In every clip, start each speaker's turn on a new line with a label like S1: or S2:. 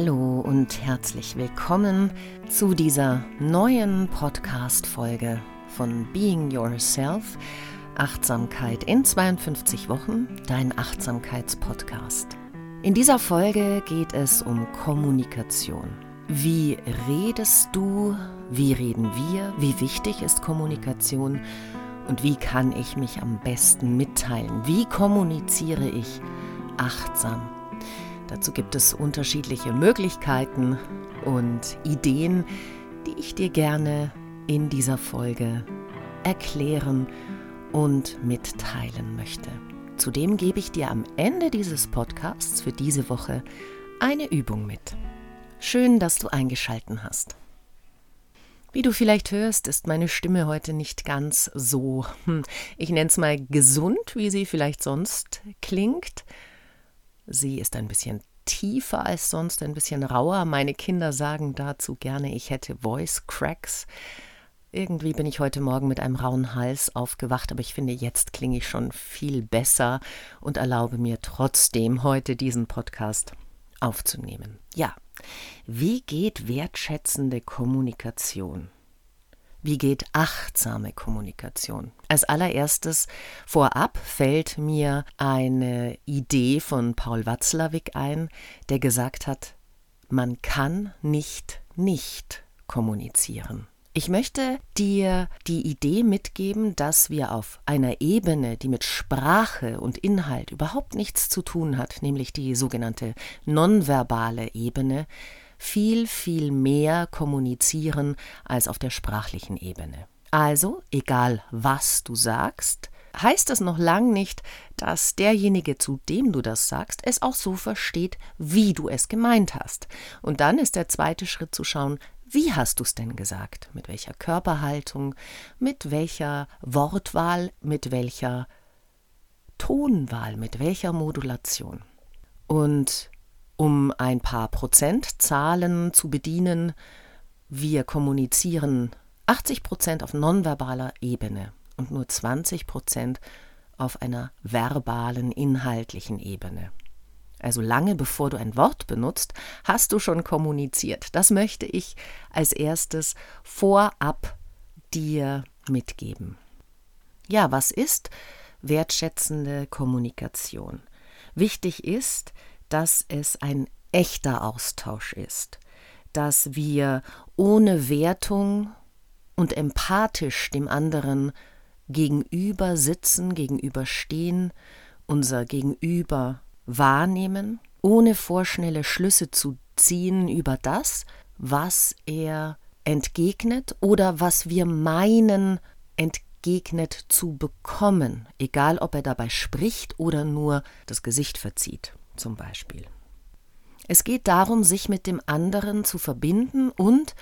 S1: Hallo und herzlich willkommen zu dieser neuen Podcast-Folge von Being Yourself. Achtsamkeit in 52 Wochen, dein Achtsamkeitspodcast. In dieser Folge geht es um Kommunikation. Wie redest du? Wie reden wir? Wie wichtig ist Kommunikation? Und wie kann ich mich am besten mitteilen? Wie kommuniziere ich achtsam? Dazu gibt es unterschiedliche Möglichkeiten und Ideen, die ich dir gerne in dieser Folge erklären und mitteilen möchte. Zudem gebe ich dir am Ende dieses Podcasts für diese Woche eine Übung mit. Schön, dass du eingeschalten hast. Wie du vielleicht hörst, ist meine Stimme heute nicht ganz so, hm, ich nenne es mal gesund, wie sie vielleicht sonst klingt. Sie ist ein bisschen tiefer als sonst, ein bisschen rauer. Meine Kinder sagen dazu gerne, ich hätte Voice Cracks. Irgendwie bin ich heute Morgen mit einem rauen Hals aufgewacht, aber ich finde, jetzt klinge ich schon viel besser und erlaube mir trotzdem heute diesen Podcast aufzunehmen. Ja, wie geht wertschätzende Kommunikation? Wie geht achtsame Kommunikation? Als allererstes vorab fällt mir eine Idee von Paul Watzlawick ein, der gesagt hat, man kann nicht nicht kommunizieren. Ich möchte dir die Idee mitgeben, dass wir auf einer Ebene, die mit Sprache und Inhalt überhaupt nichts zu tun hat, nämlich die sogenannte nonverbale Ebene, viel, viel mehr kommunizieren als auf der sprachlichen Ebene. Also, egal was du sagst, heißt das noch lang nicht, dass derjenige, zu dem du das sagst, es auch so versteht, wie du es gemeint hast. Und dann ist der zweite Schritt zu schauen, wie hast du es denn gesagt? Mit welcher Körperhaltung, mit welcher Wortwahl, mit welcher Tonwahl, mit welcher Modulation? Und um ein paar Prozentzahlen zu bedienen. Wir kommunizieren 80 Prozent auf nonverbaler Ebene und nur 20 Prozent auf einer verbalen, inhaltlichen Ebene. Also lange bevor du ein Wort benutzt, hast du schon kommuniziert. Das möchte ich als erstes vorab dir mitgeben. Ja, was ist wertschätzende Kommunikation? Wichtig ist, dass es ein echter Austausch ist, dass wir ohne Wertung und empathisch dem anderen gegenüber sitzen, gegenüberstehen, unser Gegenüber wahrnehmen, ohne vorschnelle Schlüsse zu ziehen über das, was er entgegnet oder was wir meinen entgegnet zu bekommen, egal ob er dabei spricht oder nur das Gesicht verzieht zum Beispiel. Es geht darum, sich mit dem anderen zu verbinden und,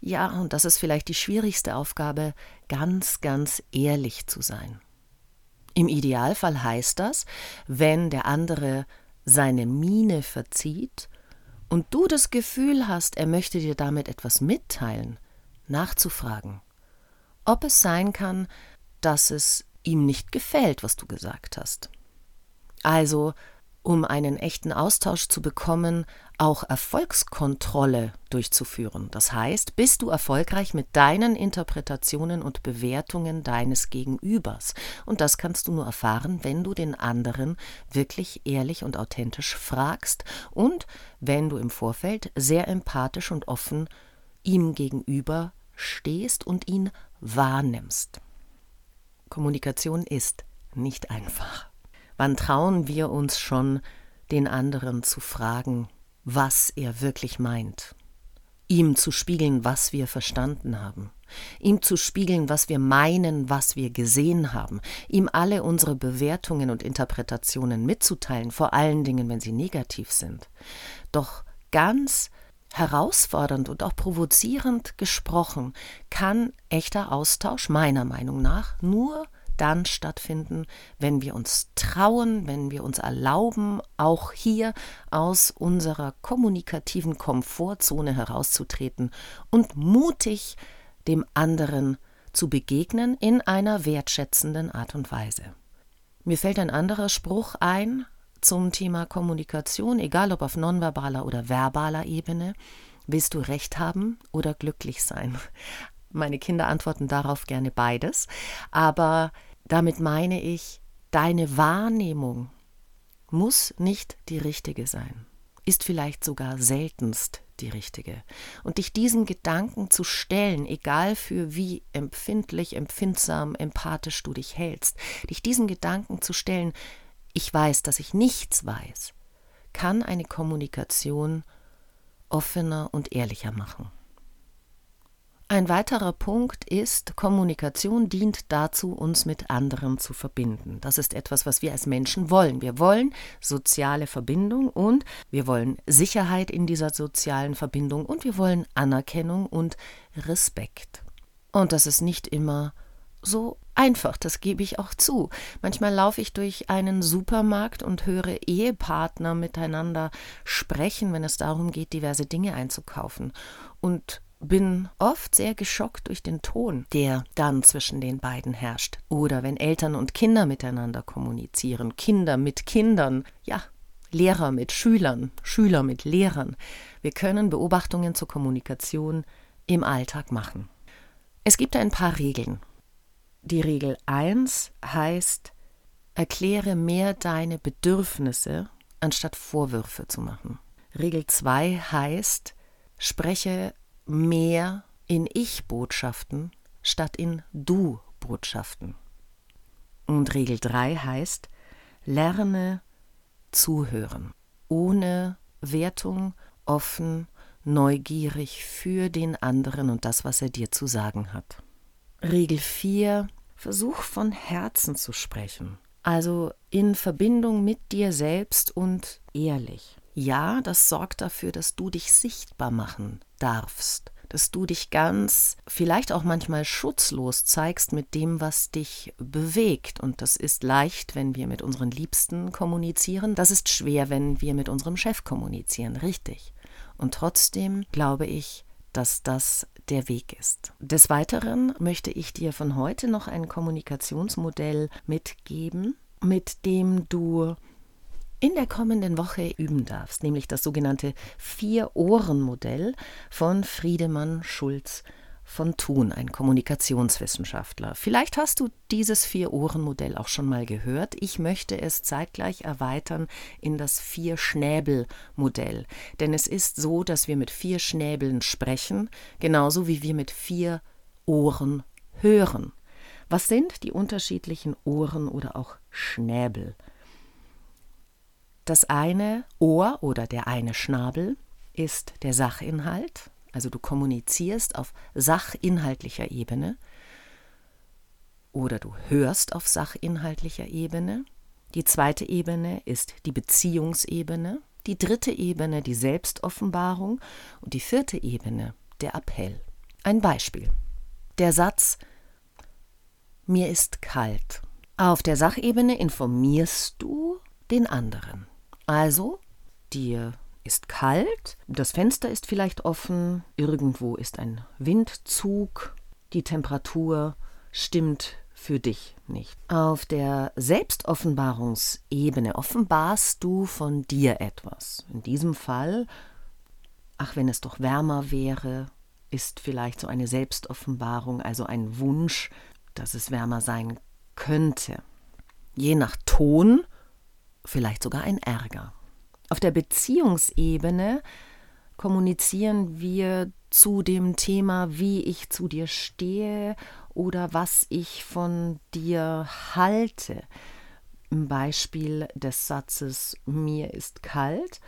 S1: ja, und das ist vielleicht die schwierigste Aufgabe, ganz, ganz ehrlich zu sein. Im Idealfall heißt das, wenn der andere seine Miene verzieht und du das Gefühl hast, er möchte dir damit etwas mitteilen, nachzufragen, ob es sein kann, dass es ihm nicht gefällt, was du gesagt hast. Also um einen echten Austausch zu bekommen, auch Erfolgskontrolle durchzuführen. Das heißt, bist du erfolgreich mit deinen Interpretationen und Bewertungen deines Gegenübers. Und das kannst du nur erfahren, wenn du den anderen wirklich ehrlich und authentisch fragst und wenn du im Vorfeld sehr empathisch und offen ihm gegenüber stehst und ihn wahrnimmst. Kommunikation ist nicht einfach. Wann trauen wir uns schon, den anderen zu fragen, was er wirklich meint? Ihm zu spiegeln, was wir verstanden haben, ihm zu spiegeln, was wir meinen, was wir gesehen haben, ihm alle unsere Bewertungen und Interpretationen mitzuteilen, vor allen Dingen, wenn sie negativ sind. Doch ganz herausfordernd und auch provozierend gesprochen kann echter Austausch meiner Meinung nach nur dann stattfinden, wenn wir uns trauen, wenn wir uns erlauben, auch hier aus unserer kommunikativen Komfortzone herauszutreten und mutig dem anderen zu begegnen in einer wertschätzenden Art und Weise. Mir fällt ein anderer Spruch ein, zum Thema Kommunikation, egal ob auf nonverbaler oder verbaler Ebene. Willst du Recht haben oder glücklich sein? Meine Kinder antworten darauf gerne beides, aber damit meine ich, deine Wahrnehmung muss nicht die richtige sein, ist vielleicht sogar seltenst die richtige. Und dich diesen Gedanken zu stellen, egal für wie empfindlich, empfindsam, empathisch du dich hältst, dich diesen Gedanken zu stellen, ich weiß, dass ich nichts weiß, kann eine Kommunikation offener und ehrlicher machen. Ein weiterer Punkt ist, Kommunikation dient dazu, uns mit anderen zu verbinden. Das ist etwas, was wir als Menschen wollen. Wir wollen soziale Verbindung und wir wollen Sicherheit in dieser sozialen Verbindung und wir wollen Anerkennung und Respekt. Und das ist nicht immer so einfach, das gebe ich auch zu. Manchmal laufe ich durch einen Supermarkt und höre Ehepartner miteinander sprechen, wenn es darum geht, diverse Dinge einzukaufen. Und bin oft sehr geschockt durch den Ton, der dann zwischen den beiden herrscht. Oder wenn Eltern und Kinder miteinander kommunizieren, Kinder mit Kindern, ja, Lehrer mit Schülern, Schüler mit Lehrern. Wir können Beobachtungen zur Kommunikation im Alltag machen. Es gibt ein paar Regeln. Die Regel 1 heißt, erkläre mehr deine Bedürfnisse, anstatt Vorwürfe zu machen. Regel 2 heißt, spreche mehr in Ich-Botschaften statt in Du-Botschaften. Und Regel 3 heißt, lerne zuhören, ohne Wertung, offen, neugierig für den anderen und das, was er dir zu sagen hat. Regel 4, versuch von Herzen zu sprechen, also in Verbindung mit dir selbst und ehrlich. Ja, das sorgt dafür, dass du dich sichtbar machen darfst, dass du dich ganz, vielleicht auch manchmal schutzlos zeigst mit dem, was dich bewegt. Und das ist leicht, wenn wir mit unseren Liebsten kommunizieren. Das ist schwer, wenn wir mit unserem Chef kommunizieren, richtig. Und trotzdem glaube ich, dass das der Weg ist. Des Weiteren möchte ich dir von heute noch ein Kommunikationsmodell mitgeben, mit dem du in der kommenden Woche üben darfst, nämlich das sogenannte Vier-Ohren-Modell von Friedemann Schulz von Thun, ein Kommunikationswissenschaftler. Vielleicht hast du dieses Vier-Ohren-Modell auch schon mal gehört. Ich möchte es zeitgleich erweitern in das Vier-Schnäbel-Modell. Denn es ist so, dass wir mit vier Schnäbeln sprechen, genauso wie wir mit vier Ohren hören. Was sind die unterschiedlichen Ohren oder auch Schnäbel? Das eine Ohr oder der eine Schnabel ist der Sachinhalt, also du kommunizierst auf sachinhaltlicher Ebene oder du hörst auf sachinhaltlicher Ebene. Die zweite Ebene ist die Beziehungsebene, die dritte Ebene die Selbstoffenbarung und die vierte Ebene der Appell. Ein Beispiel. Der Satz Mir ist kalt. Auf der Sachebene informierst du den anderen. Also, dir ist kalt, das Fenster ist vielleicht offen, irgendwo ist ein Windzug, die Temperatur stimmt für dich nicht. Auf der Selbstoffenbarungsebene offenbarst du von dir etwas. In diesem Fall, ach, wenn es doch wärmer wäre, ist vielleicht so eine Selbstoffenbarung, also ein Wunsch, dass es wärmer sein könnte. Je nach Ton vielleicht sogar ein Ärger. Auf der Beziehungsebene kommunizieren wir zu dem Thema, wie ich zu dir stehe oder was ich von dir halte. Im Beispiel des Satzes mir ist kalt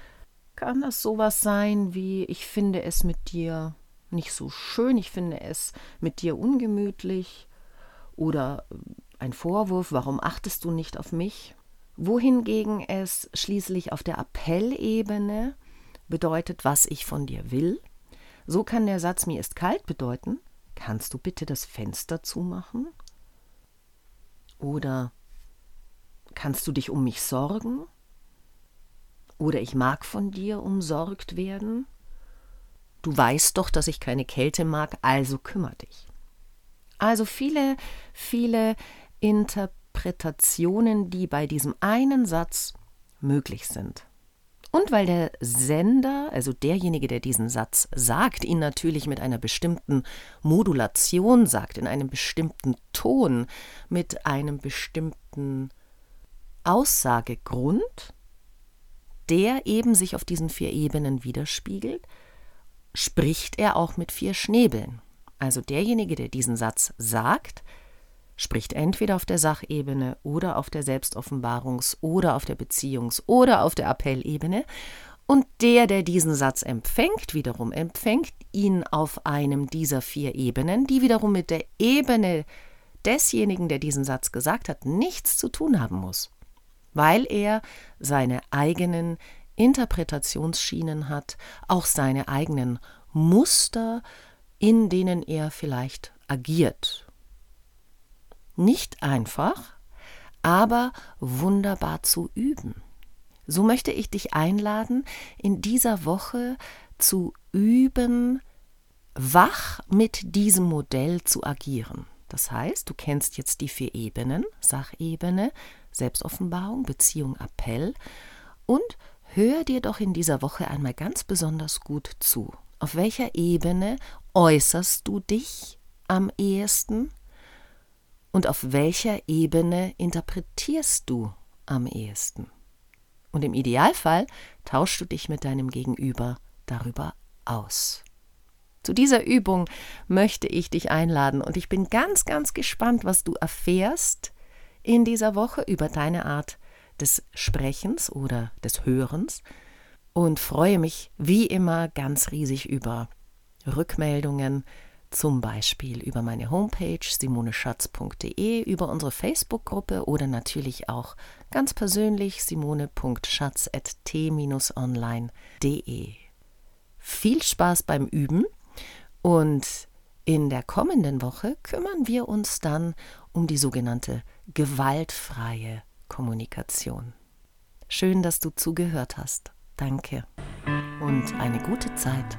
S1: kann das sowas sein wie ich finde es mit dir nicht so schön, ich finde es mit dir ungemütlich oder ein Vorwurf, warum achtest du nicht auf mich? Wohingegen es schließlich auf der Appellebene bedeutet, was ich von dir will. So kann der Satz mir ist kalt bedeuten, kannst du bitte das Fenster zumachen? Oder kannst du dich um mich sorgen? Oder ich mag von dir umsorgt werden? Du weißt doch, dass ich keine Kälte mag, also kümmer dich. Also viele, viele Interpretationen Interpretationen, die bei diesem einen Satz möglich sind. Und weil der Sender, also derjenige, der diesen Satz sagt, ihn natürlich mit einer bestimmten Modulation sagt, in einem bestimmten Ton, mit einem bestimmten Aussagegrund, der eben sich auf diesen vier Ebenen widerspiegelt, spricht er auch mit vier Schnäbeln. Also derjenige, der diesen Satz sagt, spricht entweder auf der Sachebene oder auf der Selbstoffenbarungs- oder auf der Beziehungs- oder auf der Appellebene. Und der, der diesen Satz empfängt, wiederum empfängt ihn auf einem dieser vier Ebenen, die wiederum mit der Ebene desjenigen, der diesen Satz gesagt hat, nichts zu tun haben muss, weil er seine eigenen Interpretationsschienen hat, auch seine eigenen Muster, in denen er vielleicht agiert nicht einfach, aber wunderbar zu üben. So möchte ich dich einladen, in dieser Woche zu üben, wach mit diesem Modell zu agieren. Das heißt, du kennst jetzt die vier Ebenen, Sachebene, Selbstoffenbarung, Beziehung, Appell und hör dir doch in dieser Woche einmal ganz besonders gut zu. Auf welcher Ebene äußerst du dich am ehesten? Und auf welcher Ebene interpretierst du am ehesten? Und im Idealfall tauschst du dich mit deinem Gegenüber darüber aus. Zu dieser Übung möchte ich dich einladen und ich bin ganz, ganz gespannt, was du erfährst in dieser Woche über deine Art des Sprechens oder des Hörens und freue mich wie immer ganz riesig über Rückmeldungen, zum Beispiel über meine Homepage simoneschatz.de, über unsere Facebook-Gruppe oder natürlich auch ganz persönlich simone.schatz.t-online.de. Viel Spaß beim Üben und in der kommenden Woche kümmern wir uns dann um die sogenannte gewaltfreie Kommunikation. Schön, dass du zugehört hast. Danke und eine gute Zeit.